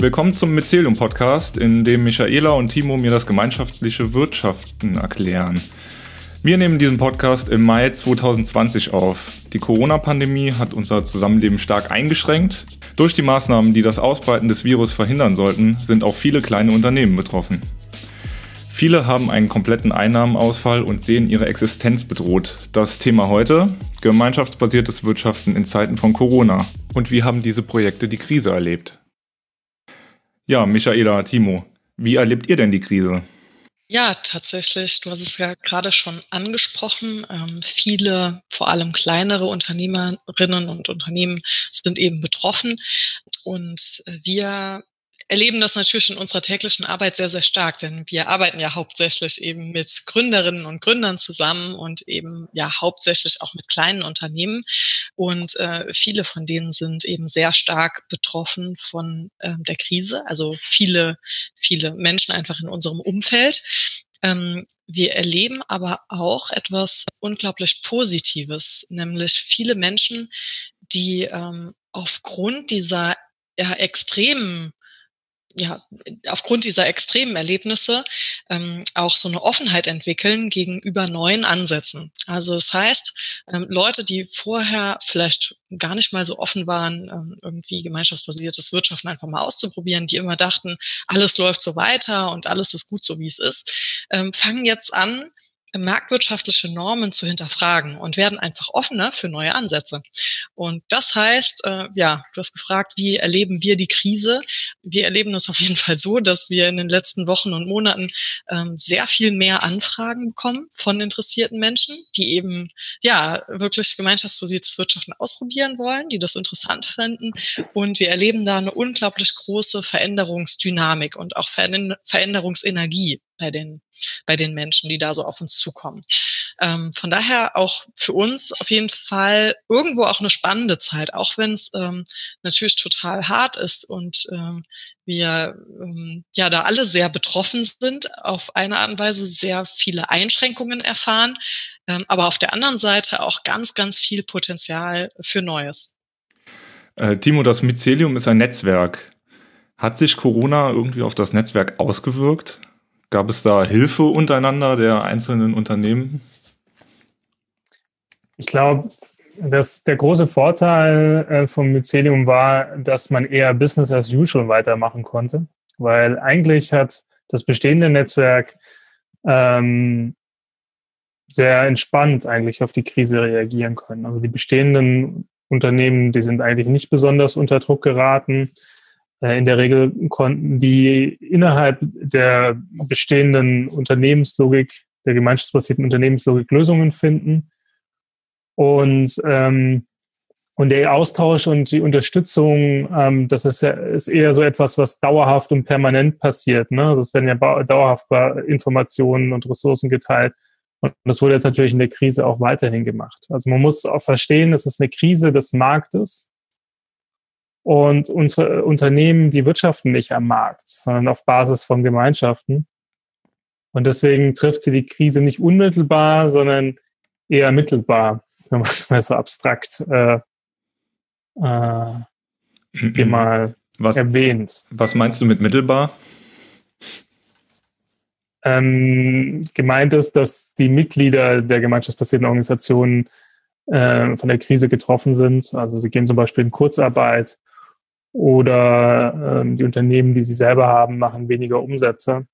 Willkommen zum Mycelium Podcast, in dem Michaela und Timo mir das gemeinschaftliche Wirtschaften erklären. Wir nehmen diesen Podcast im Mai 2020 auf. Die Corona-Pandemie hat unser Zusammenleben stark eingeschränkt. Durch die Maßnahmen, die das Ausbreiten des Virus verhindern sollten, sind auch viele kleine Unternehmen betroffen. Viele haben einen kompletten Einnahmenausfall und sehen ihre Existenz bedroht. Das Thema heute, gemeinschaftsbasiertes Wirtschaften in Zeiten von Corona. Und wie haben diese Projekte die Krise erlebt? Ja, Michaela, Timo, wie erlebt ihr denn die Krise? Ja, tatsächlich. Du hast es ja gerade schon angesprochen. Ähm, viele, vor allem kleinere Unternehmerinnen und Unternehmen sind eben betroffen. Und wir erleben das natürlich in unserer täglichen Arbeit sehr, sehr stark, denn wir arbeiten ja hauptsächlich eben mit Gründerinnen und Gründern zusammen und eben ja hauptsächlich auch mit kleinen Unternehmen. Und äh, viele von denen sind eben sehr stark betroffen von äh, der Krise. Also viele, viele Menschen einfach in unserem Umfeld. Ähm, wir erleben aber auch etwas unglaublich Positives, nämlich viele Menschen, die ähm, aufgrund dieser ja, extremen ja, aufgrund dieser extremen Erlebnisse ähm, auch so eine Offenheit entwickeln gegenüber neuen Ansätzen. Also das heißt, ähm, Leute, die vorher vielleicht gar nicht mal so offen waren, ähm, irgendwie gemeinschaftsbasiertes Wirtschaften einfach mal auszuprobieren, die immer dachten, alles läuft so weiter und alles ist gut so, wie es ist, ähm, fangen jetzt an, marktwirtschaftliche Normen zu hinterfragen und werden einfach offener für neue Ansätze. Und das heißt, äh, ja, du hast gefragt, wie erleben wir die Krise? Wir erleben es auf jeden Fall so, dass wir in den letzten Wochen und Monaten ähm, sehr viel mehr Anfragen bekommen von interessierten Menschen, die eben ja wirklich gemeinschaftsbasiertes Wirtschaften ausprobieren wollen, die das interessant finden. Und wir erleben da eine unglaublich große Veränderungsdynamik und auch Veränderungsenergie bei den, bei den Menschen, die da so auf uns zukommen. Ähm, von daher auch für uns auf jeden Fall irgendwo auch eine spannende Zeit, auch wenn es ähm, natürlich total hart ist und ähm, wir ähm, ja da alle sehr betroffen sind, auf eine Art und Weise sehr viele Einschränkungen erfahren, ähm, aber auf der anderen Seite auch ganz, ganz viel Potenzial für Neues. Äh, Timo, das Mycelium ist ein Netzwerk. Hat sich Corona irgendwie auf das Netzwerk ausgewirkt? Gab es da Hilfe untereinander der einzelnen Unternehmen? Ich glaube, dass der große Vorteil äh, vom Mycelium war, dass man eher Business as usual weitermachen konnte, weil eigentlich hat das bestehende Netzwerk ähm, sehr entspannt eigentlich auf die Krise reagieren können. Also die bestehenden Unternehmen, die sind eigentlich nicht besonders unter Druck geraten. Äh, in der Regel konnten die innerhalb der bestehenden Unternehmenslogik, der gemeinschaftsbasierten Unternehmenslogik Lösungen finden. Und, ähm, und der Austausch und die Unterstützung, ähm, das ist, ja, ist eher so etwas, was dauerhaft und permanent passiert. Ne? Also es werden ja dauerhaft Informationen und Ressourcen geteilt. Und das wurde jetzt natürlich in der Krise auch weiterhin gemacht. Also man muss auch verstehen, es ist eine Krise des Marktes. Und unsere Unternehmen, die wirtschaften nicht am Markt, sondern auf Basis von Gemeinschaften. Und deswegen trifft sie die Krise nicht unmittelbar, sondern eher mittelbar, wenn man es mal so abstrakt äh, äh, hier mal was, erwähnt. Was meinst du mit mittelbar? Ähm, gemeint ist, dass die Mitglieder der gemeinschaftsbasierten Organisationen äh, von der Krise getroffen sind. Also sie gehen zum Beispiel in Kurzarbeit oder ähm, die Unternehmen, die sie selber haben, machen weniger Umsätze.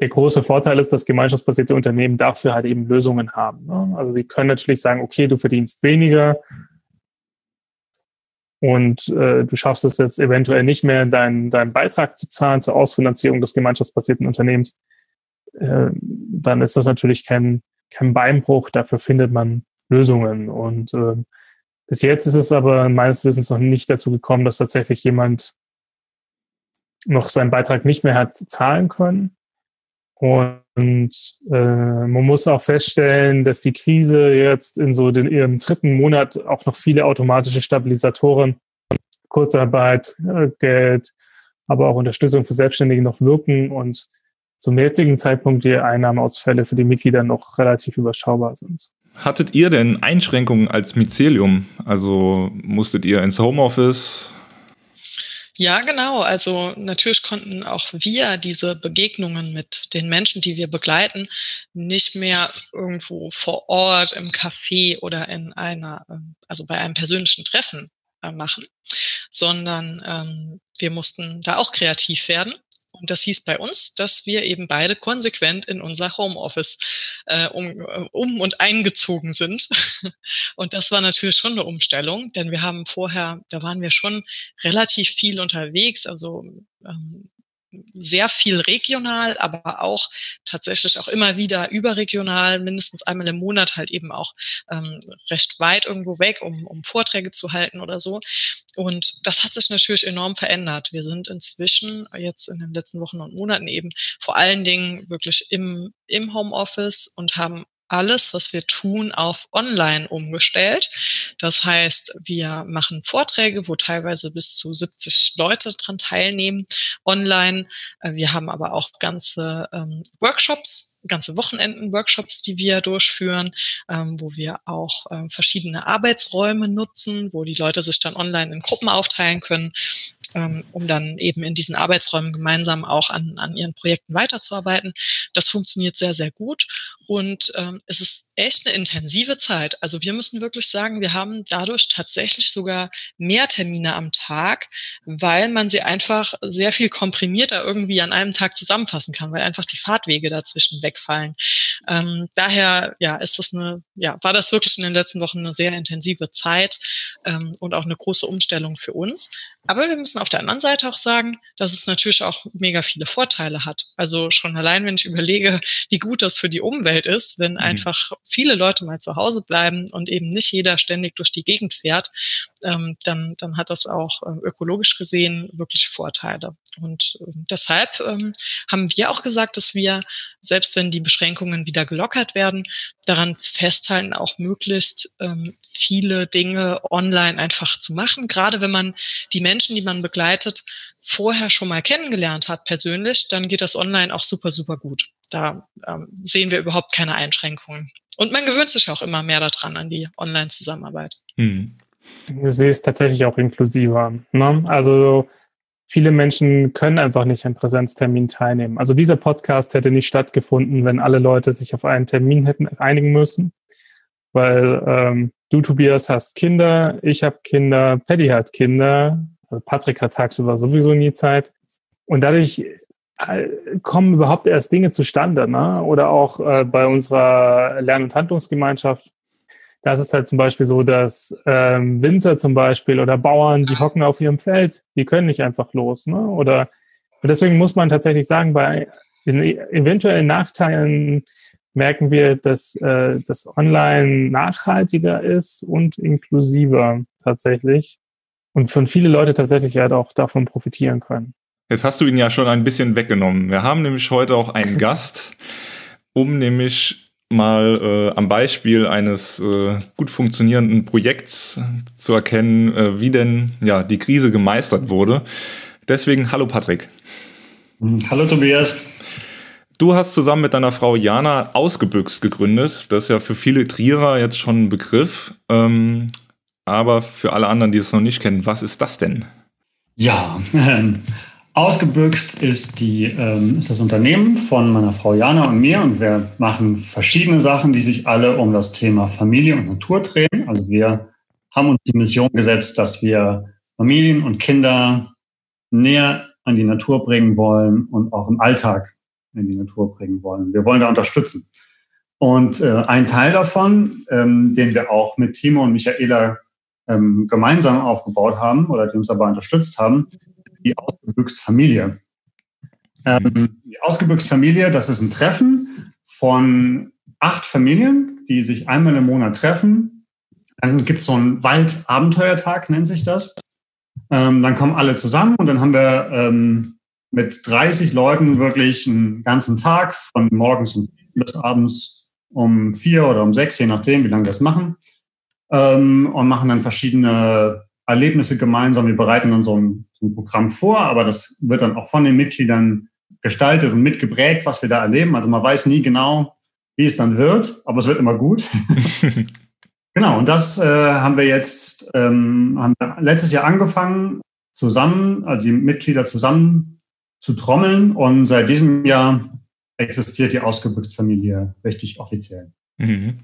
Der große Vorteil ist, dass gemeinschaftsbasierte Unternehmen dafür halt eben Lösungen haben. Ne? Also sie können natürlich sagen, okay, du verdienst weniger und äh, du schaffst es jetzt eventuell nicht mehr, deinen, deinen Beitrag zu zahlen zur Ausfinanzierung des gemeinschaftsbasierten Unternehmens. Äh, dann ist das natürlich kein, kein Beinbruch, dafür findet man Lösungen. Und äh, bis jetzt ist es aber meines Wissens noch nicht dazu gekommen, dass tatsächlich jemand noch seinen Beitrag nicht mehr hat zahlen können. Und äh, man muss auch feststellen, dass die Krise jetzt in so den, ihrem dritten Monat auch noch viele automatische Stabilisatoren, Kurzarbeit, äh, Geld, aber auch Unterstützung für Selbstständige noch wirken und zum jetzigen Zeitpunkt die Einnahmeausfälle für die Mitglieder noch relativ überschaubar sind. Hattet ihr denn Einschränkungen als Mycelium? Also musstet ihr ins Homeoffice? Ja, genau. Also natürlich konnten auch wir diese Begegnungen mit den Menschen, die wir begleiten, nicht mehr irgendwo vor Ort im Café oder in einer, ähm, also bei einem persönlichen Treffen äh, machen, sondern ähm, wir mussten da auch kreativ werden und das hieß bei uns, dass wir eben beide konsequent in unser Homeoffice äh, um, äh, um und eingezogen sind. Und das war natürlich schon eine Umstellung, denn wir haben vorher, da waren wir schon relativ viel unterwegs, also ähm, sehr viel regional, aber auch tatsächlich auch immer wieder überregional, mindestens einmal im Monat halt eben auch ähm, recht weit irgendwo weg, um, um Vorträge zu halten oder so. Und das hat sich natürlich enorm verändert. Wir sind inzwischen jetzt in den letzten Wochen und Monaten eben vor allen Dingen wirklich im, im Homeoffice und haben alles, was wir tun, auf Online umgestellt. Das heißt, wir machen Vorträge, wo teilweise bis zu 70 Leute dran teilnehmen, online. Äh, wir haben aber auch ganze ähm, Workshops, ganze Wochenenden-Workshops, die wir durchführen, ähm, wo wir auch ähm, verschiedene Arbeitsräume nutzen, wo die Leute sich dann online in Gruppen aufteilen können ähm, um dann eben in diesen Arbeitsräumen gemeinsam auch an, an ihren Projekten weiterzuarbeiten. Das funktioniert sehr, sehr gut und ähm, es ist echt eine intensive Zeit. Also wir müssen wirklich sagen, wir haben dadurch tatsächlich sogar mehr Termine am Tag, weil man sie einfach sehr viel komprimierter irgendwie an einem Tag zusammenfassen kann, weil einfach die Fahrtwege dazwischen wegfallen. Ähm, daher ja, ist das eine, ja, war das wirklich in den letzten Wochen eine sehr intensive Zeit ähm, und auch eine große Umstellung für uns. Aber wir müssen auf der anderen Seite auch sagen, dass es natürlich auch mega viele Vorteile hat. Also schon allein, wenn ich überlege, wie gut das für die Umwelt ist, wenn mhm. einfach viele Leute mal zu Hause bleiben und eben nicht jeder ständig durch die Gegend fährt, ähm, dann, dann hat das auch äh, ökologisch gesehen wirklich Vorteile. Und äh, deshalb ähm, haben wir auch gesagt, dass wir, selbst wenn die Beschränkungen wieder gelockert werden, daran festhalten, auch möglichst ähm, viele Dinge online einfach zu machen. Gerade wenn man die Menschen, die man begleitet, vorher schon mal kennengelernt hat persönlich, dann geht das online auch super, super gut. Da ähm, sehen wir überhaupt keine Einschränkungen. Und man gewöhnt sich auch immer mehr daran, an die Online-Zusammenarbeit. Hm. Ich sehe es tatsächlich auch inklusiver. Ne? Also viele Menschen können einfach nicht an Präsenztermin teilnehmen. Also dieser Podcast hätte nicht stattgefunden, wenn alle Leute sich auf einen Termin hätten einigen müssen. Weil ähm, du, Tobias, hast Kinder, ich habe Kinder, Paddy hat Kinder, also Patrick hat tagsüber sowieso nie Zeit. Und dadurch kommen überhaupt erst Dinge zustande. Ne? Oder auch äh, bei unserer Lern- und Handlungsgemeinschaft da ist halt zum Beispiel so, dass ähm, Winzer zum Beispiel oder Bauern, die hocken auf ihrem Feld, die können nicht einfach los. Ne? Oder und deswegen muss man tatsächlich sagen, bei den eventuellen Nachteilen merken wir, dass äh, das Online nachhaltiger ist und inklusiver tatsächlich und von viele Leute tatsächlich halt auch davon profitieren können. Jetzt hast du ihn ja schon ein bisschen weggenommen. Wir haben nämlich heute auch einen Gast, um nämlich mal äh, am Beispiel eines äh, gut funktionierenden Projekts zu erkennen, äh, wie denn ja die Krise gemeistert wurde. Deswegen hallo Patrick. Hm, hallo Tobias. Du hast zusammen mit deiner Frau Jana Ausgebüxt gegründet. Das ist ja für viele Trierer jetzt schon ein Begriff. Ähm, aber für alle anderen, die es noch nicht kennen, was ist das denn? Ja, Ausgebüxt ist, die, ähm, ist das Unternehmen von meiner Frau Jana und mir und wir machen verschiedene Sachen, die sich alle um das Thema Familie und Natur drehen. Also wir haben uns die Mission gesetzt, dass wir Familien und Kinder näher an die Natur bringen wollen und auch im Alltag in die Natur bringen wollen. Wir wollen da unterstützen. Und äh, ein Teil davon, ähm, den wir auch mit Timo und Michaela ähm, gemeinsam aufgebaut haben oder die uns dabei unterstützt haben, die Ausgebüxt Familie. Ähm, die Ausgebüxt Familie, das ist ein Treffen von acht Familien, die sich einmal im Monat treffen. Dann gibt es so einen Waldabenteuertag, nennt sich das. Ähm, dann kommen alle zusammen und dann haben wir ähm, mit 30 Leuten wirklich einen ganzen Tag von morgens um bis abends um vier oder um sechs, je nachdem, wie lange das machen. Ähm, und machen dann verschiedene Erlebnisse gemeinsam. Wir bereiten dann so ein, so ein Programm vor, aber das wird dann auch von den Mitgliedern gestaltet und mitgeprägt, was wir da erleben. Also man weiß nie genau, wie es dann wird, aber es wird immer gut. genau, und das äh, haben wir jetzt ähm, haben wir letztes Jahr angefangen, zusammen, also die Mitglieder zusammen zu trommeln. Und seit diesem Jahr existiert die Ausgebüxt-Familie richtig offiziell. Mhm.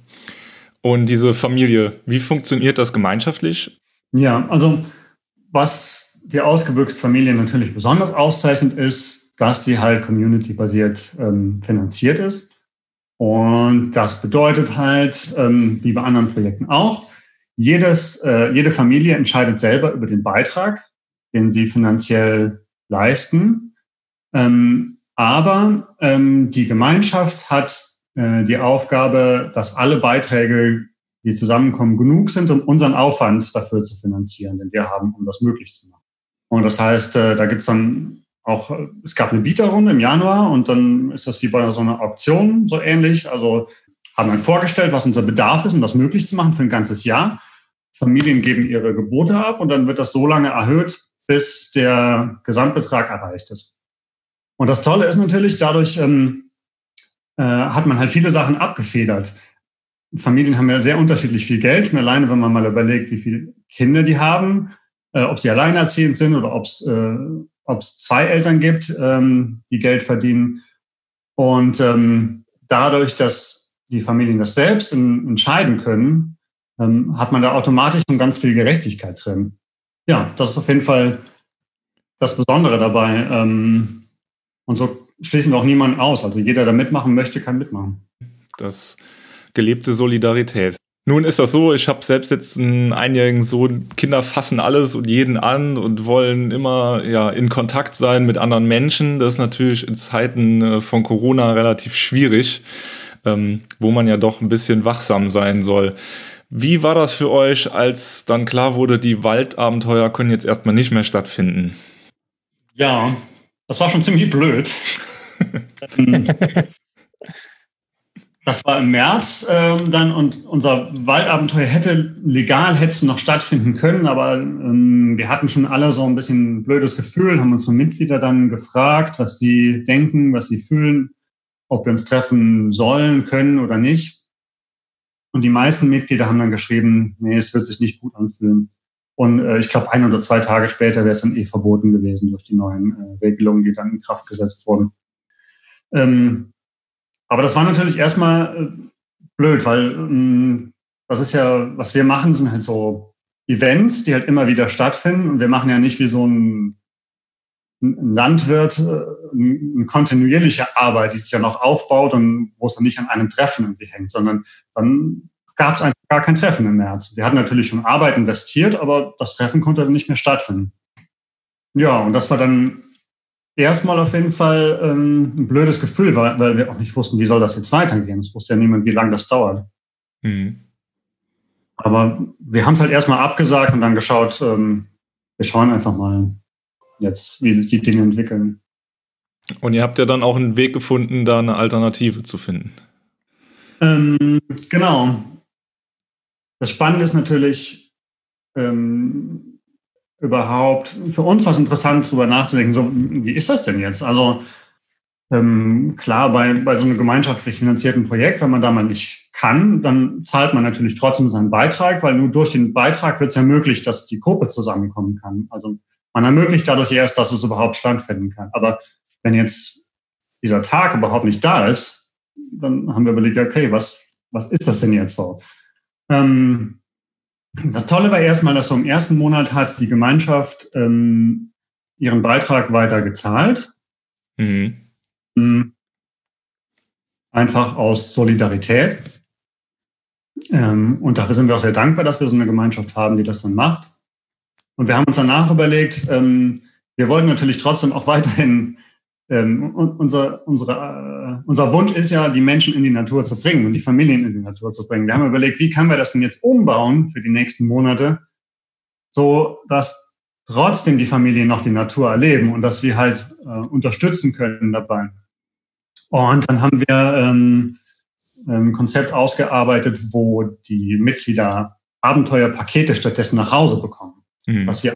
Und diese Familie, wie funktioniert das gemeinschaftlich? Ja, also was die Ausgebüxt-Familie natürlich besonders auszeichnet, ist, dass sie halt community-basiert ähm, finanziert ist. Und das bedeutet halt, ähm, wie bei anderen Projekten auch, jedes, äh, jede Familie entscheidet selber über den Beitrag, den sie finanziell leisten. Ähm, aber ähm, die Gemeinschaft hat äh, die Aufgabe, dass alle Beiträge, die zusammenkommen, genug sind, um unseren Aufwand dafür zu finanzieren, den wir haben, um das möglich zu machen. Und das heißt, äh, da gibt's dann auch, es gab eine Bieterrunde im Januar und dann ist das wie bei so einer Auktion so ähnlich. Also haben dann vorgestellt, was unser Bedarf ist, um das möglich zu machen für ein ganzes Jahr. Familien geben ihre Gebote ab und dann wird das so lange erhöht, bis der Gesamtbetrag erreicht ist. Und das Tolle ist natürlich, dadurch ähm, äh, hat man halt viele Sachen abgefedert. Familien haben ja sehr unterschiedlich viel Geld. Alleine, wenn man mal überlegt, wie viele Kinder die haben, äh, ob sie alleinerziehend sind oder ob es äh, ob's zwei Eltern gibt, ähm, die Geld verdienen. Und ähm, dadurch, dass die Familien das selbst in, entscheiden können, ähm, hat man da automatisch schon ganz viel Gerechtigkeit drin. Ja, das ist auf jeden Fall das Besondere dabei. Ähm, und so schließen wir auch niemanden aus. Also jeder, der mitmachen möchte, kann mitmachen. Das gelebte Solidarität. Nun ist das so, ich habe selbst jetzt einen einjährigen Sohn, Kinder fassen alles und jeden an und wollen immer ja in Kontakt sein mit anderen Menschen. Das ist natürlich in Zeiten äh, von Corona relativ schwierig, ähm, wo man ja doch ein bisschen wachsam sein soll. Wie war das für euch, als dann klar wurde, die Waldabenteuer können jetzt erstmal nicht mehr stattfinden? Ja, das war schon ziemlich blöd. das war im März ähm, dann und unser Waldabenteuer hätte legal hätte noch stattfinden können, aber ähm, wir hatten schon alle so ein bisschen ein blödes Gefühl, haben unsere Mitglieder dann gefragt, was sie denken, was sie fühlen, ob wir uns treffen sollen, können oder nicht. Und die meisten Mitglieder haben dann geschrieben, nee, es wird sich nicht gut anfühlen. Und äh, ich glaube, ein oder zwei Tage später wäre es dann eh verboten gewesen durch die neuen äh, Regelungen, die dann in Kraft gesetzt wurden. Ähm, aber das war natürlich erstmal äh, blöd, weil ähm, das ist ja, was wir machen, sind halt so Events, die halt immer wieder stattfinden. Und wir machen ja nicht wie so ein, ein Landwirt äh, eine kontinuierliche Arbeit, die sich ja noch aufbaut und wo es dann nicht an einem Treffen irgendwie hängt, sondern dann gab es einfach gar kein Treffen im März. Wir hatten natürlich schon Arbeit investiert, aber das Treffen konnte dann nicht mehr stattfinden. Ja, und das war dann erstmal auf jeden Fall ähm, ein blödes Gefühl, weil, weil wir auch nicht wussten, wie soll das jetzt weitergehen. Es wusste ja niemand, wie lange das dauert. Mhm. Aber wir haben es halt erstmal abgesagt und dann geschaut, ähm, wir schauen einfach mal jetzt, wie sich die Dinge entwickeln. Und ihr habt ja dann auch einen Weg gefunden, da eine Alternative zu finden. Ähm, genau. Das Spannende ist natürlich ähm, überhaupt, für uns was interessant, darüber nachzudenken, so, wie ist das denn jetzt? Also ähm, klar, bei, bei so einem gemeinschaftlich finanzierten Projekt, wenn man da mal nicht kann, dann zahlt man natürlich trotzdem seinen Beitrag, weil nur durch den Beitrag wird es ja möglich, dass die Gruppe zusammenkommen kann. Also man ermöglicht dadurch erst, dass es überhaupt stattfinden kann. Aber wenn jetzt dieser Tag überhaupt nicht da ist, dann haben wir überlegt, okay, was, was ist das denn jetzt so? Ähm, das Tolle war erstmal, dass so im ersten Monat hat die Gemeinschaft ähm, ihren Beitrag weiter gezahlt. Mhm. mhm. Einfach aus Solidarität. Ähm, und dafür sind wir auch sehr dankbar, dass wir so eine Gemeinschaft haben, die das dann macht. Und wir haben uns danach überlegt, ähm, wir wollten natürlich trotzdem auch weiterhin ähm, unser, unsere, äh, unser Wunsch ist ja, die Menschen in die Natur zu bringen und die Familien in die Natur zu bringen. Wir haben überlegt, wie können wir das denn jetzt umbauen für die nächsten Monate, so dass trotzdem die Familien noch die Natur erleben und dass wir halt äh, unterstützen können dabei. Und dann haben wir ähm, ein Konzept ausgearbeitet, wo die Mitglieder Abenteuerpakete stattdessen nach Hause bekommen. Mhm. Was wir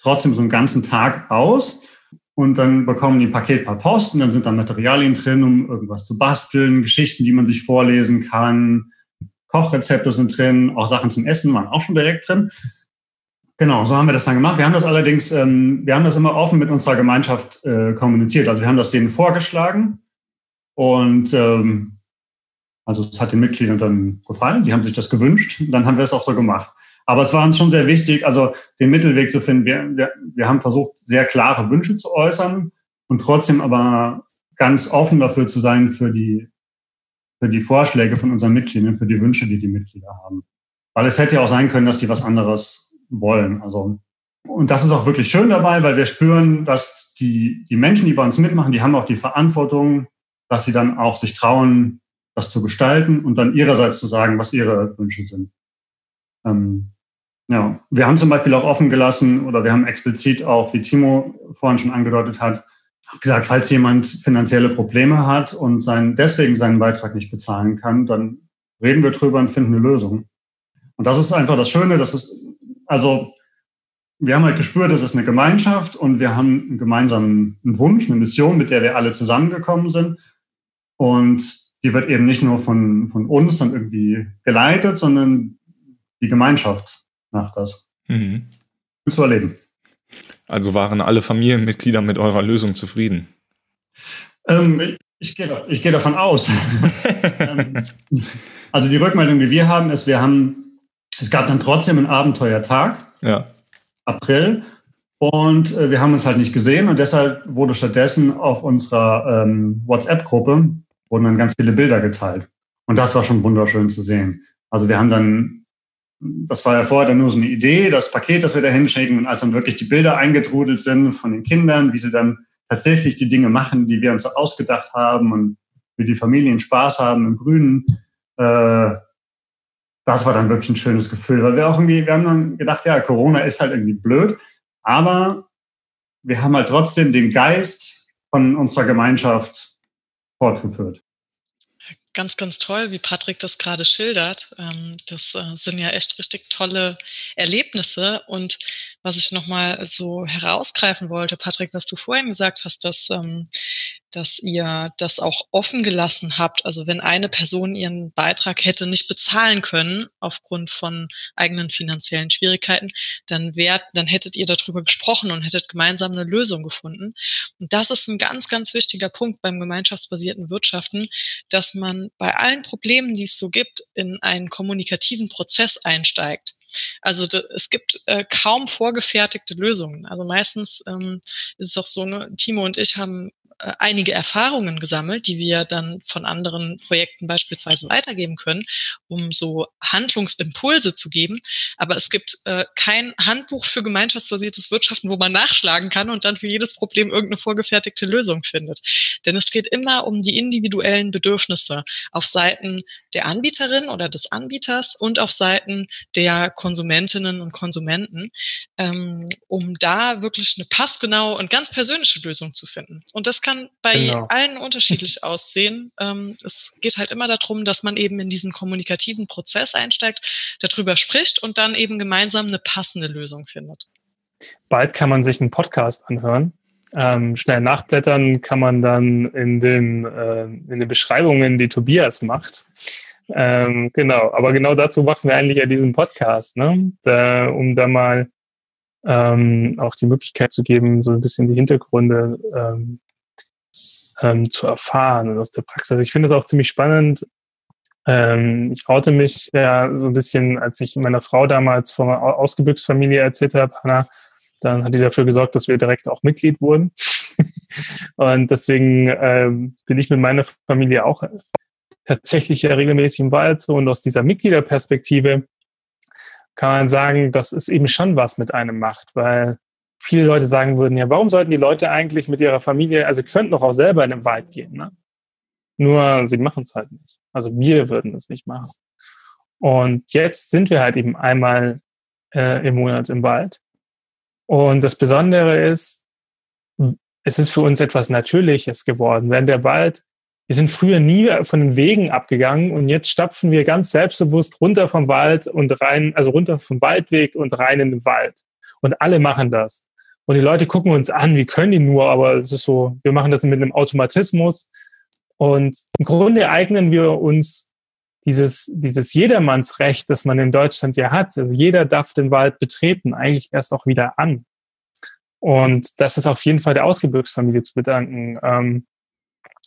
trotzdem so einen ganzen Tag aus und dann bekommen die ein Paket per Post und dann sind da Materialien drin, um irgendwas zu basteln, Geschichten, die man sich vorlesen kann, Kochrezepte sind drin, auch Sachen zum Essen waren auch schon direkt drin. Genau, so haben wir das dann gemacht. Wir haben das allerdings, ähm, wir haben das immer offen mit unserer Gemeinschaft äh, kommuniziert. Also wir haben das denen vorgeschlagen und ähm, also es hat den Mitgliedern dann gefallen, die haben sich das gewünscht, dann haben wir es auch so gemacht. Aber es war uns schon sehr wichtig, also den Mittelweg zu finden. Wir, wir, wir haben versucht, sehr klare Wünsche zu äußern und trotzdem aber ganz offen dafür zu sein für die, für die Vorschläge von unseren Mitgliedern, für die Wünsche, die die Mitglieder haben. Weil es hätte ja auch sein können, dass die was anderes wollen. Also, und das ist auch wirklich schön dabei, weil wir spüren, dass die, die Menschen, die bei uns mitmachen, die haben auch die Verantwortung, dass sie dann auch sich trauen, das zu gestalten und dann ihrerseits zu sagen, was ihre Wünsche sind. Ähm, ja, wir haben zum Beispiel auch offen gelassen oder wir haben explizit auch, wie Timo vorhin schon angedeutet hat, gesagt, falls jemand finanzielle Probleme hat und sein, deswegen seinen Beitrag nicht bezahlen kann, dann reden wir drüber und finden eine Lösung. Und das ist einfach das Schöne, dass es, also wir haben halt gespürt, es ist eine Gemeinschaft und wir haben einen gemeinsamen Wunsch, eine Mission, mit der wir alle zusammengekommen sind. Und die wird eben nicht nur von, von uns dann irgendwie geleitet, sondern die Gemeinschaft macht das. Mhm. Zu erleben. Also waren alle Familienmitglieder mit eurer Lösung zufrieden? Ähm, ich, gehe, ich gehe davon aus. Ähm, also die Rückmeldung, die wir haben, ist, wir haben, es gab dann trotzdem einen Abenteuertag, ja. April, und äh, wir haben uns halt nicht gesehen und deshalb wurde stattdessen auf unserer ähm, WhatsApp-Gruppe wurden dann ganz viele Bilder geteilt. Und das war schon wunderschön zu sehen. Also wir haben dann, das war ja vorher dann nur so eine Idee, das Paket, das wir da hinschicken. Und als dann wirklich die Bilder eingetrudelt sind von den Kindern, wie sie dann tatsächlich die Dinge machen, die wir uns so ausgedacht haben und wie die Familien Spaß haben im Grünen, äh, das war dann wirklich ein schönes Gefühl, weil wir auch irgendwie, wir haben dann gedacht, ja, Corona ist halt irgendwie blöd, aber wir haben halt trotzdem den Geist von unserer Gemeinschaft fortgeführt. Ganz, ganz toll, wie Patrick das gerade schildert. Ähm, das äh, sind ja echt richtig tolle Erlebnisse. Und was ich nochmal so herausgreifen wollte, Patrick, was du vorhin gesagt hast, dass ähm, dass ihr das auch offen gelassen habt. Also wenn eine Person ihren Beitrag hätte nicht bezahlen können aufgrund von eigenen finanziellen Schwierigkeiten, dann wärt, dann hättet ihr darüber gesprochen und hättet gemeinsam eine Lösung gefunden. Und das ist ein ganz, ganz wichtiger Punkt beim gemeinschaftsbasierten Wirtschaften, dass man bei allen Problemen, die es so gibt, in einen kommunikativen Prozess einsteigt. Also es gibt äh, kaum vorgefertigte Lösungen. Also meistens ähm, ist es auch so, ne, Timo und ich haben äh, einige Erfahrungen gesammelt, die wir dann von anderen Projekten beispielsweise weitergeben können, um so Handlungsimpulse zu geben. Aber es gibt äh, kein Handbuch für gemeinschaftsbasiertes Wirtschaften, wo man nachschlagen kann und dann für jedes Problem irgendeine vorgefertigte Lösung findet. Denn es geht immer um die individuellen Bedürfnisse auf Seiten der Anbieterin oder des Anbieters und auf Seiten der Konsumentinnen und Konsumenten, ähm, um da wirklich eine passgenaue und ganz persönliche Lösung zu finden. Und das kann bei genau. allen unterschiedlich aussehen. Ähm, es geht halt immer darum, dass man eben in diesen kommunikativen Prozess einsteigt, darüber spricht und dann eben gemeinsam eine passende Lösung findet. Bald kann man sich einen Podcast anhören. Ähm, schnell nachblättern kann man dann in den, äh, in den Beschreibungen, die Tobias macht. Ähm, genau, aber genau dazu machen wir eigentlich ja diesen Podcast, ne? Da, um da mal ähm, auch die Möglichkeit zu geben, so ein bisschen die Hintergründe ähm, ähm, zu erfahren und aus der Praxis. Ich finde es auch ziemlich spannend. Ähm, ich oute mich ja so ein bisschen, als ich meiner Frau damals von einer Ausgebüchsfamilie erzählt habe, Hanna, dann hat die dafür gesorgt, dass wir direkt auch Mitglied wurden. und deswegen ähm, bin ich mit meiner Familie auch tatsächlich ja regelmäßig im Wald so und aus dieser Mitgliederperspektive kann man sagen, dass es eben schon was mit einem macht, weil viele Leute sagen würden, ja, warum sollten die Leute eigentlich mit ihrer Familie, also könnten doch auch selber in den Wald gehen, ne? Nur sie machen es halt nicht. Also wir würden es nicht machen. Und jetzt sind wir halt eben einmal äh, im Monat im Wald. Und das Besondere ist, es ist für uns etwas Natürliches geworden. Wenn der Wald, wir sind früher nie von den Wegen abgegangen und jetzt stapfen wir ganz selbstbewusst runter vom Wald und rein, also runter vom Waldweg und rein in den Wald. Und alle machen das. Und die Leute gucken uns an, wie können die nur, aber es ist so, wir machen das mit einem Automatismus. Und im Grunde eignen wir uns dieses, dieses Jedermannsrecht, das man in Deutschland ja hat, also jeder darf den Wald betreten, eigentlich erst auch wieder an. Und das ist auf jeden Fall der Ausgebirgsfamilie zu bedanken, ähm,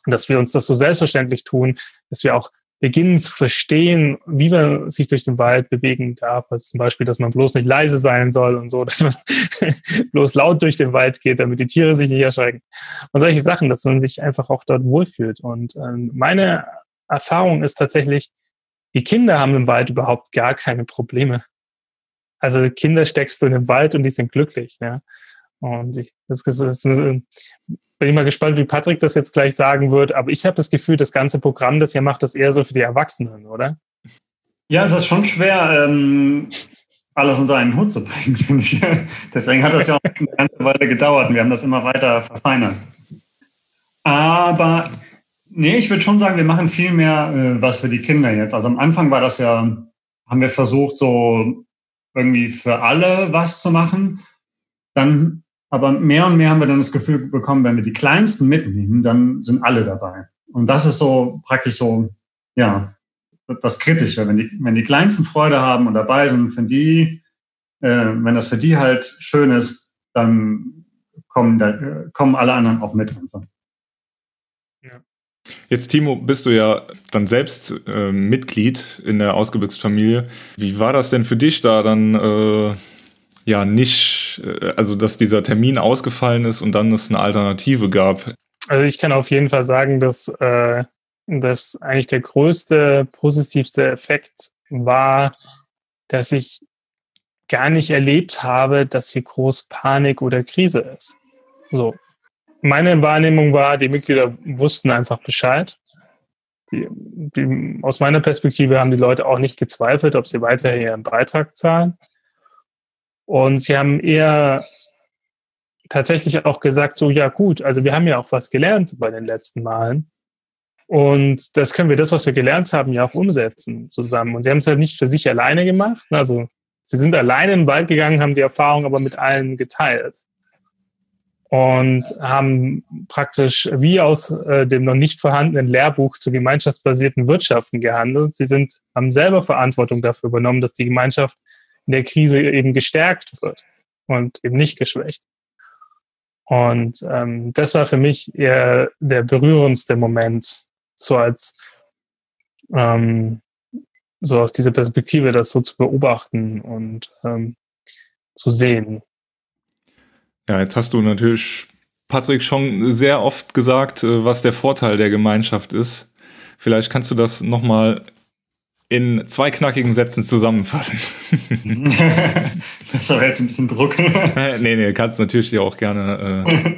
dass wir uns das so selbstverständlich tun, dass wir auch beginnen zu verstehen, wie man sich durch den Wald bewegen darf. Also zum Beispiel, dass man bloß nicht leise sein soll und so, dass man bloß laut durch den Wald geht, damit die Tiere sich nicht erschrecken. Und solche Sachen, dass man sich einfach auch dort wohlfühlt. Und ähm, meine Erfahrung ist tatsächlich, die Kinder haben im Wald überhaupt gar keine Probleme. Also Kinder steckst du in den Wald und die sind glücklich. Ja. Und ich, das, das, das, bin ich mal gespannt, wie Patrick das jetzt gleich sagen wird. Aber ich habe das Gefühl, das ganze Programm, das ihr macht, das eher so für die Erwachsenen, oder? Ja, es ist schon schwer, ähm, alles unter einen Hut zu bringen, finde ich. Deswegen hat das ja auch eine ganze Weile gedauert und wir haben das immer weiter verfeinert. Aber nee, ich würde schon sagen, wir machen viel mehr äh, was für die Kinder jetzt. Also am Anfang war das ja, haben wir versucht, so irgendwie für alle was zu machen. Dann aber mehr und mehr haben wir dann das Gefühl bekommen, wenn wir die Kleinsten mitnehmen, dann sind alle dabei. Und das ist so praktisch so, ja, das Kritische. Wenn die, wenn die Kleinsten Freude haben und dabei sind, für die, äh, wenn das für die halt schön ist, dann kommen, da, kommen alle anderen auch mit. Jetzt, Timo, bist du ja dann selbst äh, Mitglied in der Ausgebirgsfamilie. Wie war das denn für dich da dann? Äh ja nicht, äh, also dass dieser Termin ausgefallen ist und dann es eine Alternative gab. Also ich kann auf jeden Fall sagen, dass, äh, dass eigentlich der größte positivste Effekt war, dass ich gar nicht erlebt habe, dass hier groß Panik oder Krise ist. So. Meine Wahrnehmung war, die Mitglieder wussten einfach Bescheid. Die, die, aus meiner Perspektive haben die Leute auch nicht gezweifelt, ob sie weiter ihren Beitrag zahlen. Und sie haben eher tatsächlich auch gesagt, so ja gut, also wir haben ja auch was gelernt bei den letzten Malen. Und das können wir, das, was wir gelernt haben, ja auch umsetzen zusammen. Und sie haben es halt nicht für sich alleine gemacht. Also sie sind alleine in den Wald gegangen, haben die Erfahrung aber mit allen geteilt. Und haben praktisch wie aus äh, dem noch nicht vorhandenen Lehrbuch zu gemeinschaftsbasierten Wirtschaften gehandelt. Sie sind, haben selber Verantwortung dafür übernommen, dass die Gemeinschaft in der Krise eben gestärkt wird und eben nicht geschwächt. Und ähm, das war für mich eher der berührendste Moment, so als ähm, so aus dieser Perspektive das so zu beobachten und ähm, zu sehen. Ja, jetzt hast du natürlich, Patrick, schon sehr oft gesagt, äh, was der Vorteil der Gemeinschaft ist. Vielleicht kannst du das nochmal in zwei knackigen Sätzen zusammenfassen. das ist aber jetzt ein bisschen Druck. nee, nee, kannst natürlich dir auch gerne. Äh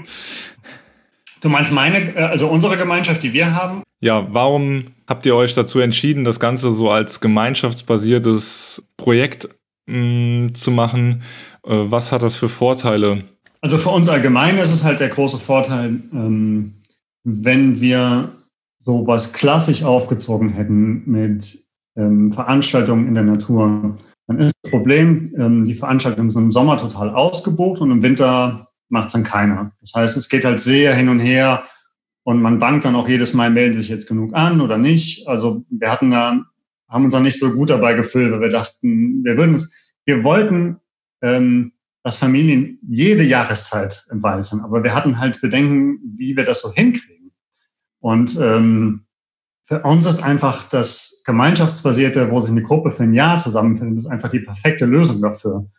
du meinst meine, äh, also unsere Gemeinschaft, die wir haben? Ja, warum habt ihr euch dazu entschieden, das Ganze so als gemeinschaftsbasiertes Projekt mh, mm, zu machen? Äh, was hat das für Vorteile? Also für uns allgemein ist es halt der große Vorteil, ähm, wenn wir so was klassisch aufgezogen hätten mit ähm, Veranstaltungen in der Natur, dann ist das Problem, ähm, die Veranstaltungen sind im Sommer total ausgebucht und im Winter macht es dann keiner. Das heißt, es geht halt sehr hin und her und man bangt dann auch jedes Mal, melden sich jetzt genug an oder nicht. Also wir hatten da, haben uns da nicht so gut dabei gefühlt, weil wir dachten, wir würden, wir wollten, ähm, dass Familien jede Jahreszeit im Wald sind, aber wir hatten halt Bedenken, wie wir das so hinkriegen. Und ähm, für uns ist einfach das Gemeinschaftsbasierte, wo sich eine Gruppe für ein Jahr zusammenfindet, ist einfach die perfekte Lösung dafür.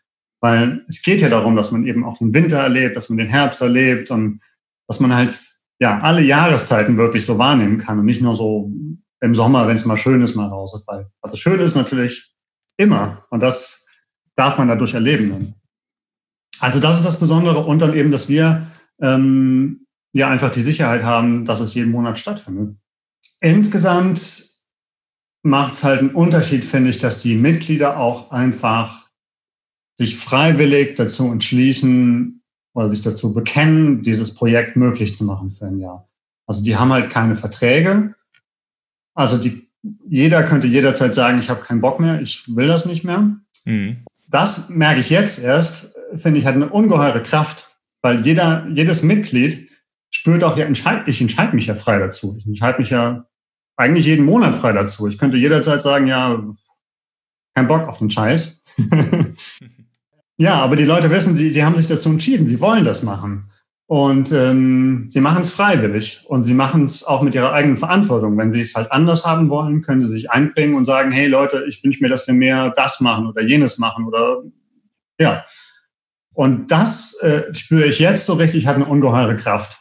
Weil es geht ja darum, dass man eben auch den Winter erlebt, dass man den Herbst erlebt und dass man halt ja alle Jahreszeiten wirklich so wahrnehmen kann und nicht nur so im Sommer, wenn es mal schön ist, mal raus. Weil also schön ist natürlich immer und das darf man dadurch erleben. Also das ist das Besondere und dann eben, dass wir ähm, ja einfach die Sicherheit haben, dass es jeden Monat stattfindet. Insgesamt macht es halt einen Unterschied, finde ich, dass die Mitglieder auch einfach sich freiwillig dazu entschließen oder sich dazu bekennen, dieses Projekt möglich zu machen für ein Jahr. Also die haben halt keine Verträge. Also die, jeder könnte jederzeit sagen, ich habe keinen Bock mehr, ich will das nicht mehr. Mhm. Das merke ich jetzt erst, finde ich, hat eine ungeheure Kraft, weil jeder, jedes Mitglied spürt auch, ja, entscheid, ich entscheide mich ja frei dazu. Ich entscheide mich ja eigentlich jeden Monat frei dazu. Ich könnte jederzeit sagen, ja, kein Bock auf den Scheiß. ja, aber die Leute wissen, sie, sie haben sich dazu entschieden, sie wollen das machen. Und ähm, sie machen es freiwillig und sie machen es auch mit ihrer eigenen Verantwortung. Wenn sie es halt anders haben wollen, können sie sich einbringen und sagen, hey Leute, ich wünsche mir, dass wir mehr das machen oder jenes machen oder ja. Und das äh, spüre ich jetzt so richtig, hat eine ungeheure Kraft.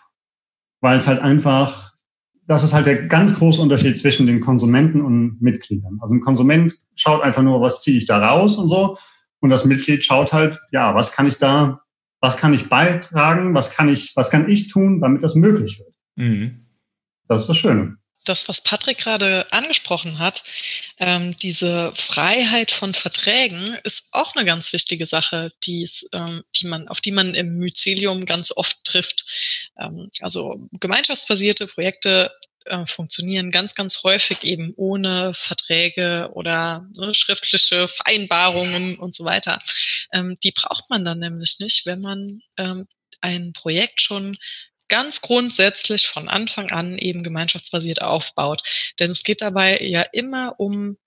Weil es halt einfach, das ist halt der ganz große Unterschied zwischen den Konsumenten und Mitgliedern. Also ein Konsument schaut einfach nur, was ziehe ich da raus und so. Und das Mitglied schaut halt, ja, was kann ich da was kann ich beitragen, was kann ich, was kann ich tun, damit das möglich wird. Mhm. Das ist das Schöne. Das, was Patrick gerade angesprochen hat, ähm, diese Freiheit von Verträgen ist auch eine ganz wichtige Sache, die's, ähm, die man, auf die man im Mycelium ganz oft trifft. Ähm, also gemeinschaftsbasierte Projekte äh, funktionieren ganz, ganz häufig eben ohne Verträge oder ne, schriftliche Vereinbarungen und so weiter. Ähm, die braucht man dann nämlich nicht, wenn man ähm, ein Projekt schon ganz grundsätzlich von Anfang an eben gemeinschaftsbasiert aufbaut. Denn es geht dabei ja immer um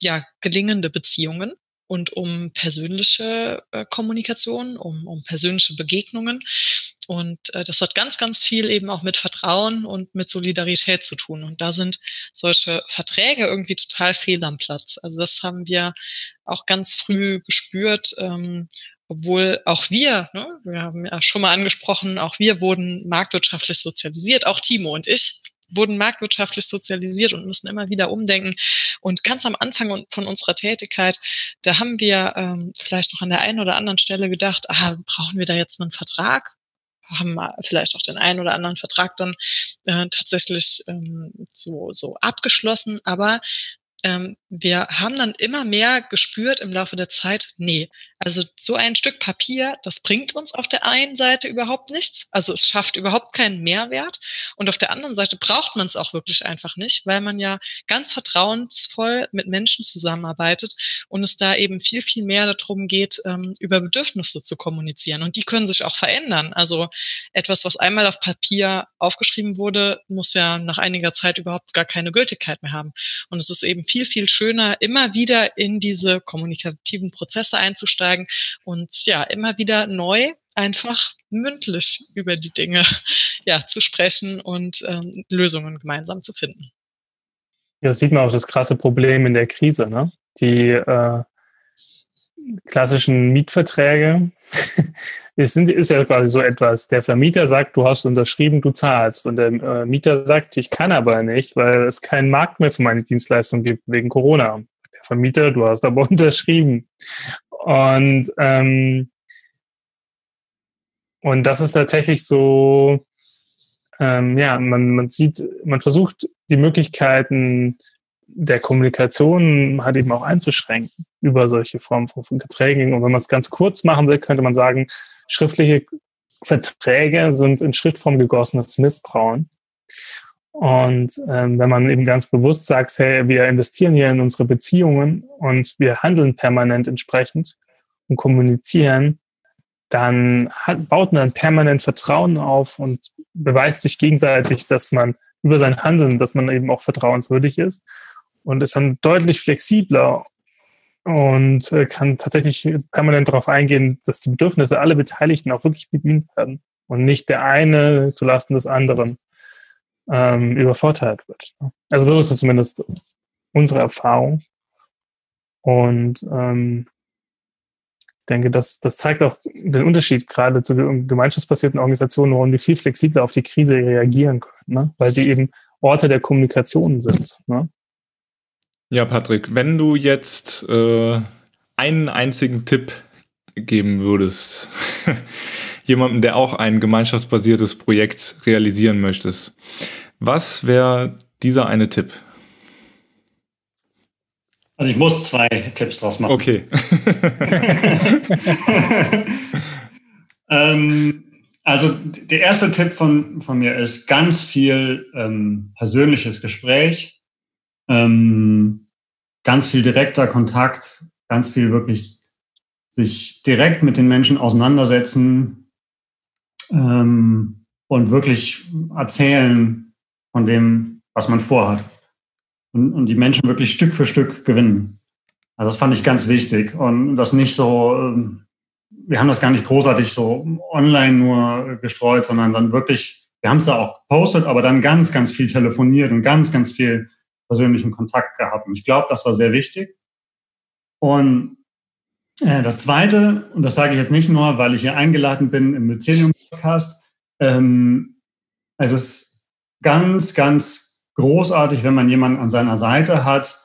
ja, gelingende Beziehungen und um persönliche äh, Kommunikation, um, um persönliche Begegnungen. Und äh, das hat ganz, ganz viel eben auch mit Vertrauen und mit Solidarität zu tun. Und da sind solche Verträge irgendwie total fehl am Platz. Also das haben wir auch ganz früh gespürt. Ähm, obwohl auch wir, ne, wir haben ja schon mal angesprochen, auch wir wurden marktwirtschaftlich sozialisiert, auch Timo und ich wurden marktwirtschaftlich sozialisiert und müssen immer wieder umdenken. Und ganz am Anfang von unserer Tätigkeit, da haben wir ähm, vielleicht noch an der einen oder anderen Stelle gedacht, ah, brauchen wir da jetzt einen Vertrag? haben vielleicht auch den einen oder anderen Vertrag dann äh, tatsächlich ähm, so, so abgeschlossen. Aber ähm, wir haben dann immer mehr gespürt im Laufe der Zeit, nee, also so ein Stück Papier, das bringt uns auf der einen Seite überhaupt nichts. Also es schafft überhaupt keinen Mehrwert. Und auf der anderen Seite braucht man es auch wirklich einfach nicht, weil man ja ganz vertrauensvoll mit Menschen zusammenarbeitet und es da eben viel, viel mehr darum geht, ähm, über Bedürfnisse zu kommunizieren. Und die können sich auch verändern. Also etwas, was einmal auf Papier aufgeschrieben wurde, muss ja nach einiger Zeit überhaupt gar keine Gültigkeit mehr haben. Und es ist eben viel, viel schöner, immer wieder in diese kommunikativen Prozesse einzusteigen und ja, immer wieder neu einfach mündlich über die Dinge ja, zu sprechen und ähm, Lösungen gemeinsam zu finden. Ja, das sieht man auch das krasse Problem in der Krise. Ne? Die äh, klassischen Mietverträge, sind, ist ja quasi so etwas. Der Vermieter sagt, du hast unterschrieben, du zahlst. Und der äh, Mieter sagt, ich kann aber nicht, weil es keinen Markt mehr für meine Dienstleistung gibt wegen Corona. Der Vermieter, du hast aber unterschrieben. Und, ähm, und das ist tatsächlich so, ähm, ja, man, man sieht, man versucht die Möglichkeiten der Kommunikation halt eben auch einzuschränken über solche Formen von Verträgen. Und wenn man es ganz kurz machen will, könnte man sagen, schriftliche Verträge sind in Schriftform gegossenes Misstrauen. Und ähm, wenn man eben ganz bewusst sagt, hey, wir investieren hier in unsere Beziehungen und wir handeln permanent entsprechend und kommunizieren, dann hat, baut man permanent Vertrauen auf und beweist sich gegenseitig, dass man über sein Handeln, dass man eben auch vertrauenswürdig ist und ist dann deutlich flexibler und äh, kann tatsächlich permanent darauf eingehen, dass die Bedürfnisse aller Beteiligten auch wirklich bedient werden und nicht der eine zulasten des anderen ähm, übervorteilt wird. Also so ist es zumindest unsere Erfahrung. Und ähm, ich denke, das, das zeigt auch den Unterschied gerade zu gemeinschaftsbasierten Organisationen, warum die viel flexibler auf die Krise reagieren können, ne? weil sie eben Orte der Kommunikation sind. Ne? Ja, Patrick, wenn du jetzt äh, einen einzigen Tipp geben würdest, jemandem, der auch ein gemeinschaftsbasiertes Projekt realisieren möchtest, was wäre dieser eine Tipp? Also ich muss zwei Tipps draus machen. Okay. ähm, also der erste Tipp von, von mir ist ganz viel ähm, persönliches Gespräch ähm, ganz viel direkter Kontakt, ganz viel wirklich sich direkt mit den Menschen auseinandersetzen ähm, und wirklich erzählen von dem, was man vorhat. und, und die Menschen wirklich Stück für Stück gewinnen. Also das fand ich ganz wichtig und das nicht so, ähm, wir haben das gar nicht großartig so online nur gestreut, sondern dann wirklich, wir haben es da auch gepostet, aber dann ganz, ganz viel telefoniert und ganz, ganz viel persönlichen Kontakt gehabt. Und ich glaube, das war sehr wichtig. Und äh, das Zweite, und das sage ich jetzt nicht nur, weil ich hier eingeladen bin im Mycelium-Podcast, ähm, es ist ganz, ganz großartig, wenn man jemanden an seiner Seite hat,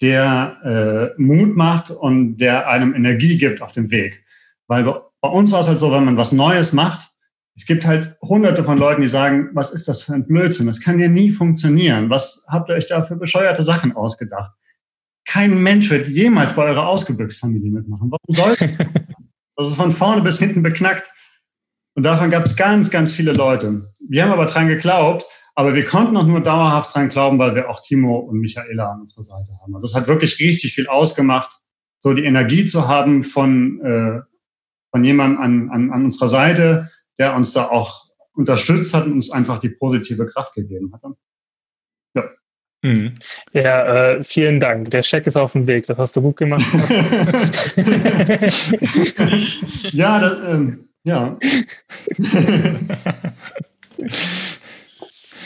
der äh, Mut macht und der einem Energie gibt auf dem Weg. Weil bei uns war es halt so, wenn man was Neues macht, es gibt halt hunderte von Leuten, die sagen, was ist das für ein Blödsinn? Das kann ja nie funktionieren. Was habt ihr euch da für bescheuerte Sachen ausgedacht? Kein Mensch wird jemals bei eurer Ausgebüxt-Familie mitmachen. Warum sollte das? ist von vorne bis hinten beknackt. Und davon gab es ganz, ganz viele Leute. Wir haben aber dran geglaubt, aber wir konnten auch nur dauerhaft dran glauben, weil wir auch Timo und Michaela an unserer Seite haben. Also das hat wirklich richtig viel ausgemacht, so die Energie zu haben von, äh, von jemandem an, an, an unserer Seite, der uns da auch unterstützt hat und uns einfach die positive Kraft gegeben hat. Ja. Mhm. Ja, äh, vielen Dank. Der Scheck ist auf dem Weg. Das hast du gut gemacht. ja, das, ähm, ja.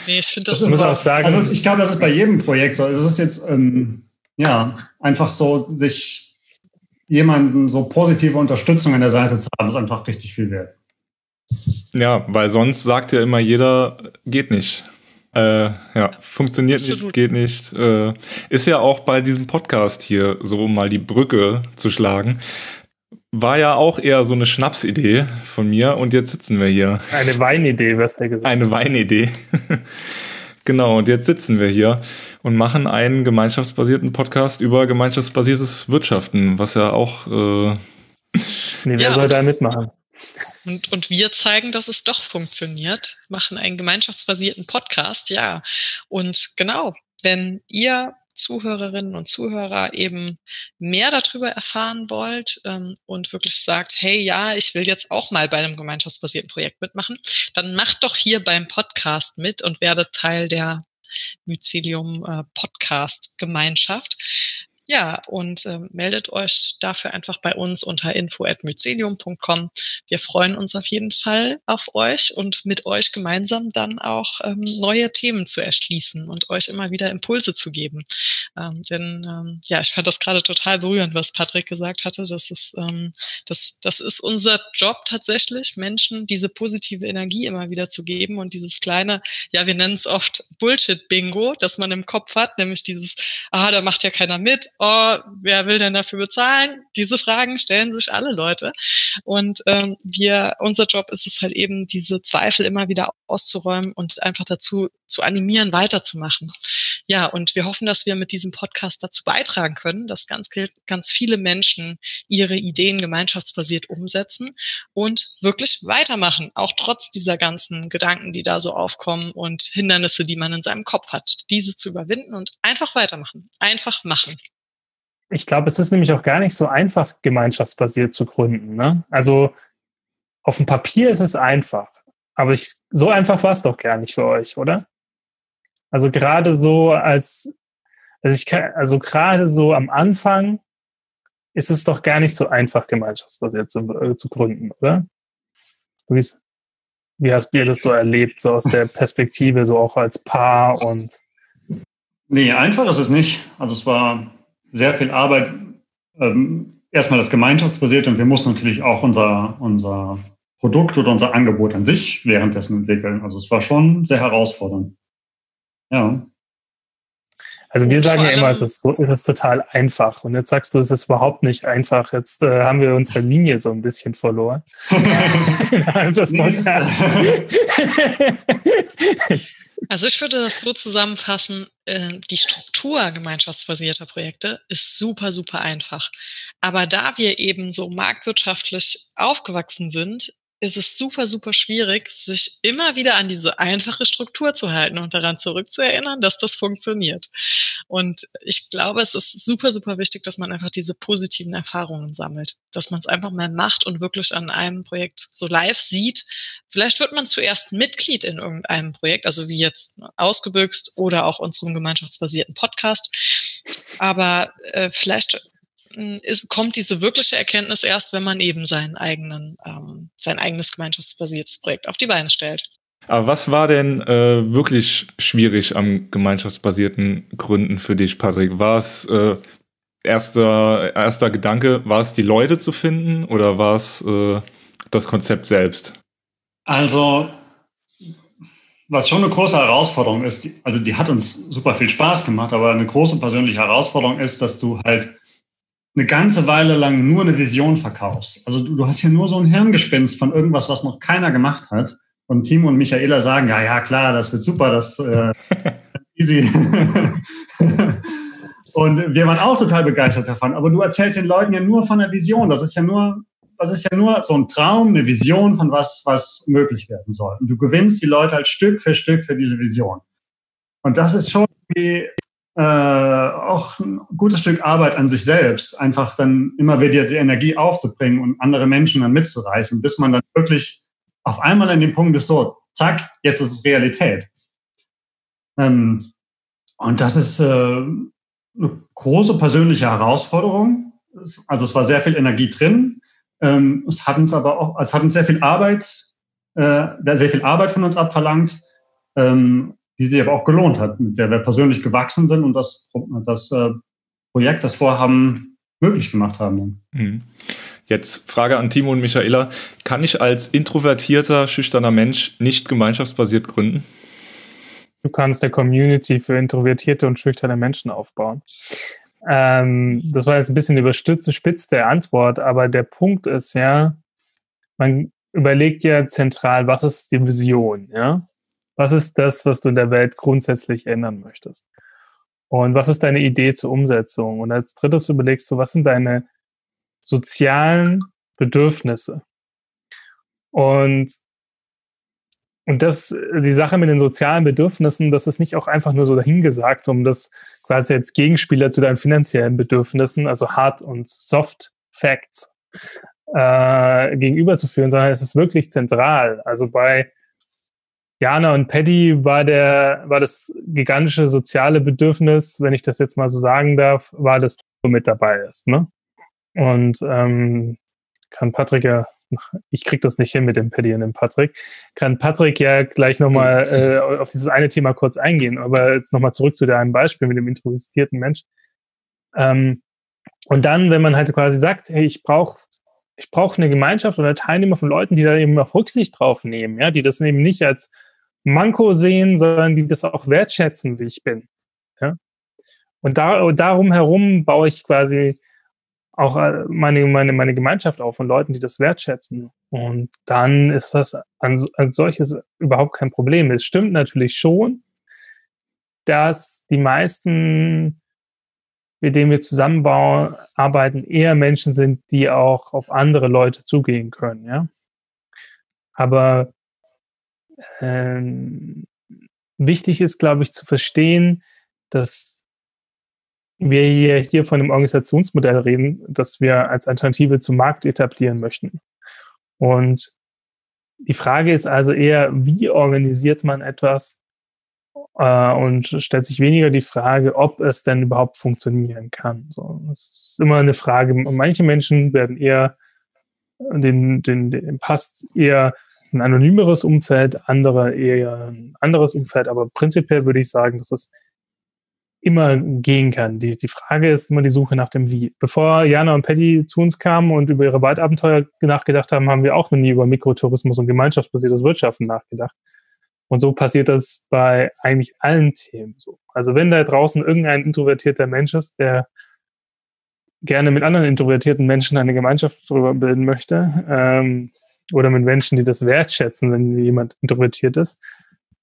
Nee, ich finde das, das muss auch sagen. Also ich glaube, das ist bei jedem Projekt so. Das ist jetzt ähm, ja einfach so, sich jemanden so positive Unterstützung an der Seite zu haben, ist einfach richtig viel wert. Ja, weil sonst sagt ja immer jeder, geht nicht. Äh, ja, funktioniert Absolut. nicht, geht nicht. Äh, ist ja auch bei diesem Podcast hier so mal die Brücke zu schlagen. War ja auch eher so eine Schnapsidee von mir und jetzt sitzen wir hier. Eine Weinidee, was er gesagt Eine Weinidee. genau, und jetzt sitzen wir hier und machen einen gemeinschaftsbasierten Podcast über gemeinschaftsbasiertes Wirtschaften, was ja auch. Äh nee, wer ja, soll da mitmachen? Und, und wir zeigen, dass es doch funktioniert, machen einen gemeinschaftsbasierten Podcast, ja. Und genau, wenn ihr Zuhörerinnen und Zuhörer eben mehr darüber erfahren wollt ähm, und wirklich sagt, hey, ja, ich will jetzt auch mal bei einem gemeinschaftsbasierten Projekt mitmachen, dann macht doch hier beim Podcast mit und werdet Teil der Mycelium äh, Podcast Gemeinschaft. Ja, und ähm, meldet euch dafür einfach bei uns unter info.mycelium.com. Wir freuen uns auf jeden Fall auf euch und mit euch gemeinsam dann auch ähm, neue Themen zu erschließen und euch immer wieder Impulse zu geben. Ähm, denn ähm, ja, ich fand das gerade total berührend, was Patrick gesagt hatte. Das ist, ähm, das, das ist unser Job tatsächlich, Menschen diese positive Energie immer wieder zu geben und dieses kleine, ja, wir nennen es oft Bullshit-Bingo, das man im Kopf hat, nämlich dieses, ah, da macht ja keiner mit oh, wer will denn dafür bezahlen? Diese Fragen stellen sich alle Leute. Und ähm, wir, unser Job ist es halt eben, diese Zweifel immer wieder auszuräumen und einfach dazu zu animieren, weiterzumachen. Ja, und wir hoffen, dass wir mit diesem Podcast dazu beitragen können, dass ganz, ganz viele Menschen ihre Ideen gemeinschaftsbasiert umsetzen und wirklich weitermachen, auch trotz dieser ganzen Gedanken, die da so aufkommen und Hindernisse, die man in seinem Kopf hat, diese zu überwinden und einfach weitermachen, einfach machen ich glaube, es ist nämlich auch gar nicht so einfach, gemeinschaftsbasiert zu gründen. Ne? Also auf dem Papier ist es einfach, aber ich, so einfach war es doch gar nicht für euch, oder? Also gerade so als, also ich kann, also gerade so am Anfang ist es doch gar nicht so einfach, gemeinschaftsbasiert zu, äh, zu gründen, oder? Wie, wie hast du das so erlebt, so aus der Perspektive, so auch als Paar und? Nee, einfach ist es nicht. Also es war sehr viel Arbeit, ähm, erstmal das Gemeinschaftsbasierte und wir mussten natürlich auch unser, unser Produkt oder unser Angebot an sich währenddessen entwickeln. Also es war schon sehr herausfordernd. Ja. Also wir sagen ja immer, es ist, so, es ist total einfach. Und jetzt sagst du, es ist überhaupt nicht einfach. Jetzt äh, haben wir unsere Linie so ein bisschen verloren. das Also ich würde das so zusammenfassen, äh, die Struktur gemeinschaftsbasierter Projekte ist super, super einfach. Aber da wir eben so marktwirtschaftlich aufgewachsen sind, ist es super, super schwierig, sich immer wieder an diese einfache Struktur zu halten und daran zurückzuerinnern, dass das funktioniert. Und ich glaube, es ist super, super wichtig, dass man einfach diese positiven Erfahrungen sammelt, dass man es einfach mal macht und wirklich an einem Projekt so live sieht. Vielleicht wird man zuerst Mitglied in irgendeinem Projekt, also wie jetzt ausgebüxt oder auch unserem gemeinschaftsbasierten Podcast. Aber äh, vielleicht ist, kommt diese wirkliche Erkenntnis erst, wenn man eben seinen eigenen, ähm, sein eigenes gemeinschaftsbasiertes Projekt auf die Beine stellt. Aber was war denn äh, wirklich schwierig am gemeinschaftsbasierten Gründen für dich, Patrick? War es äh, erster, erster Gedanke, war es die Leute zu finden oder war es äh, das Konzept selbst? Also, was schon eine große Herausforderung ist, also die hat uns super viel Spaß gemacht, aber eine große persönliche Herausforderung ist, dass du halt eine ganze Weile lang nur eine Vision verkaufst. Also du, du hast hier nur so ein Hirngespinst von irgendwas, was noch keiner gemacht hat. Und Timo und Michaela sagen, ja, ja, klar, das wird super, das äh, easy. und wir waren auch total begeistert davon. Aber du erzählst den Leuten ja nur von der Vision. Das ist ja nur, das ist ja nur so ein Traum, eine Vision von was, was möglich werden soll. Und du gewinnst die Leute halt Stück für Stück für diese Vision. Und das ist schon wie äh, auch ein gutes Stück Arbeit an sich selbst, einfach dann immer wieder die Energie aufzubringen und andere Menschen dann mitzureißen, bis man dann wirklich auf einmal an dem Punkt ist, so, zack, jetzt ist es Realität. Ähm, und das ist äh, eine große persönliche Herausforderung. Also es war sehr viel Energie drin. Ähm, es hat uns aber auch, es hat uns sehr viel Arbeit, äh, sehr viel Arbeit von uns abverlangt. Ähm, die sich aber auch gelohnt hat, mit der wir persönlich gewachsen sind und das, das äh, Projekt, das Vorhaben möglich gemacht haben. Mhm. Jetzt Frage an Timo und Michaela. Kann ich als introvertierter, schüchterner Mensch nicht gemeinschaftsbasiert gründen? Du kannst eine Community für introvertierte und schüchterne Menschen aufbauen. Ähm, das war jetzt ein bisschen überspitzt der Antwort, aber der Punkt ist ja, man überlegt ja zentral, was ist die Vision, ja? Was ist das, was du in der Welt grundsätzlich ändern möchtest? Und was ist deine Idee zur Umsetzung? Und als drittes überlegst du, was sind deine sozialen Bedürfnisse? Und, und das, die Sache mit den sozialen Bedürfnissen, das ist nicht auch einfach nur so dahingesagt, um das quasi als Gegenspieler zu deinen finanziellen Bedürfnissen, also Hard und Soft Facts, äh, gegenüberzuführen, sondern es ist wirklich zentral. Also bei Jana und Paddy war der, war das gigantische soziale Bedürfnis, wenn ich das jetzt mal so sagen darf, war, dass du mit dabei ist. Ne? Und ähm, kann Patrick ja, ich krieg das nicht hin mit dem Paddy und dem Patrick, kann Patrick ja gleich nochmal äh, auf dieses eine Thema kurz eingehen. Aber jetzt nochmal zurück zu deinem Beispiel mit dem introvertierten Mensch. Ähm, und dann, wenn man halt quasi sagt, hey, ich brauche ich brauche eine Gemeinschaft oder Teilnehmer von Leuten, die da eben auch Rücksicht drauf nehmen, ja, die das eben nicht als Manko sehen, sondern die das auch wertschätzen, wie ich bin. Ja? Und da, darum herum baue ich quasi auch äh, meine, meine, meine Gemeinschaft auf von Leuten, die das wertschätzen. Und dann ist das als, als solches überhaupt kein Problem. Es stimmt natürlich schon, dass die meisten, mit denen wir zusammenbauen, arbeiten, eher Menschen sind, die auch auf andere Leute zugehen können, ja. Aber ähm, wichtig ist, glaube ich, zu verstehen, dass wir hier, hier von einem Organisationsmodell reden, das wir als Alternative zum Markt etablieren möchten. Und die Frage ist also eher, wie organisiert man etwas äh, und stellt sich weniger die Frage, ob es denn überhaupt funktionieren kann. So, es ist immer eine Frage. Manche Menschen werden eher, den, den, den passt eher ein anonymeres Umfeld, andere eher ein anderes Umfeld. Aber prinzipiell würde ich sagen, dass es immer gehen kann. Die, die Frage ist immer die Suche nach dem Wie. Bevor Jana und Paddy zu uns kamen und über ihre Waldabenteuer nachgedacht haben, haben wir auch noch nie über Mikrotourismus und gemeinschaftsbasiertes Wirtschaften nachgedacht. Und so passiert das bei eigentlich allen Themen so. Also wenn da draußen irgendein introvertierter Mensch ist, der gerne mit anderen introvertierten Menschen eine Gemeinschaft darüber bilden möchte, ähm, oder mit Menschen, die das wertschätzen, wenn jemand introvertiert ist,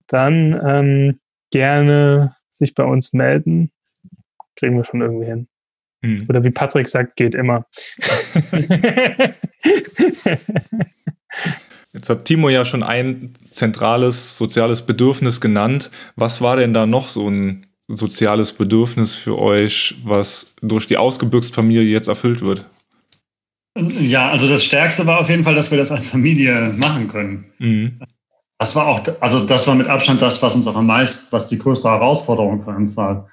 dann ähm, gerne sich bei uns melden. Kriegen wir schon irgendwie hin. Hm. Oder wie Patrick sagt, geht immer. Jetzt hat Timo ja schon ein zentrales soziales Bedürfnis genannt. Was war denn da noch so ein soziales Bedürfnis für euch, was durch die Ausgebirgsfamilie jetzt erfüllt wird? Ja, also das Stärkste war auf jeden Fall, dass wir das als Familie machen können. Mhm. Das war auch, also das war mit Abstand das, was uns auch am meisten, was die größte Herausforderung für uns war.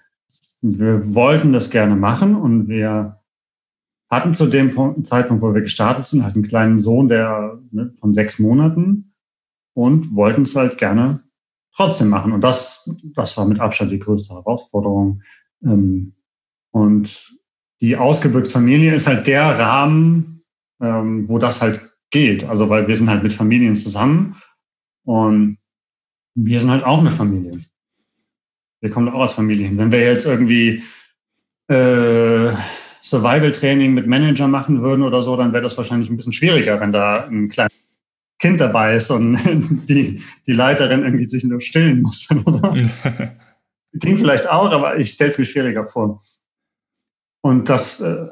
Wir wollten das gerne machen und wir hatten zu dem Zeitpunkt, wo wir gestartet sind, halt einen kleinen Sohn, der ne, von sechs Monaten und wollten es halt gerne trotzdem machen. Und das, das war mit Abstand die größte Herausforderung. Ähm, und die ausgebürgte Familie ist halt der Rahmen, ähm, wo das halt geht. Also weil wir sind halt mit Familien zusammen und wir sind halt auch eine Familie. Wir kommen auch aus Familien. Wenn wir jetzt irgendwie äh, Survival-Training mit Manager machen würden oder so, dann wäre das wahrscheinlich ein bisschen schwieriger, wenn da ein kleines Kind dabei ist und die, die Leiterin irgendwie sich nur stillen muss. Klingt vielleicht auch, aber ich stelle es mir schwieriger vor. Und das, äh,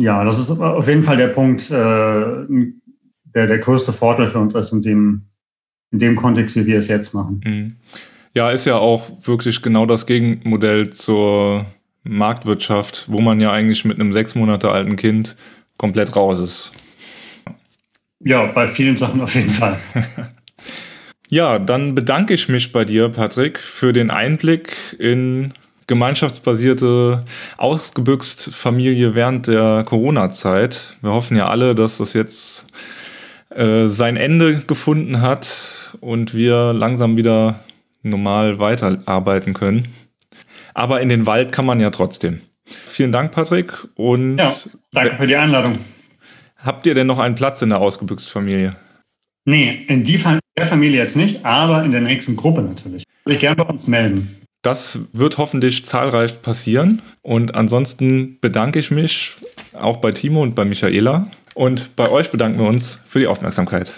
ja, das ist auf jeden Fall der Punkt, äh, der der größte Vorteil für uns ist in dem, in dem Kontext, wie wir es jetzt machen. Mhm. Ja, ist ja auch wirklich genau das Gegenmodell zur Marktwirtschaft, wo man ja eigentlich mit einem sechs Monate alten Kind komplett raus ist. Ja, bei vielen Sachen auf jeden Fall. ja, dann bedanke ich mich bei dir, Patrick, für den Einblick in gemeinschaftsbasierte, ausgebüxt Familie während der Corona-Zeit. Wir hoffen ja alle, dass das jetzt äh, sein Ende gefunden hat und wir langsam wieder normal weiterarbeiten können. Aber in den Wald kann man ja trotzdem. Vielen Dank, Patrick. Und ja, danke für die Einladung. Habt ihr denn noch einen Platz in der ausgebüxt Familie? Nee, in die der Familie jetzt nicht, aber in der nächsten Gruppe natürlich. Würde ich gerne bei uns melden. Das wird hoffentlich zahlreich passieren. Und ansonsten bedanke ich mich auch bei Timo und bei Michaela. Und bei euch bedanken wir uns für die Aufmerksamkeit.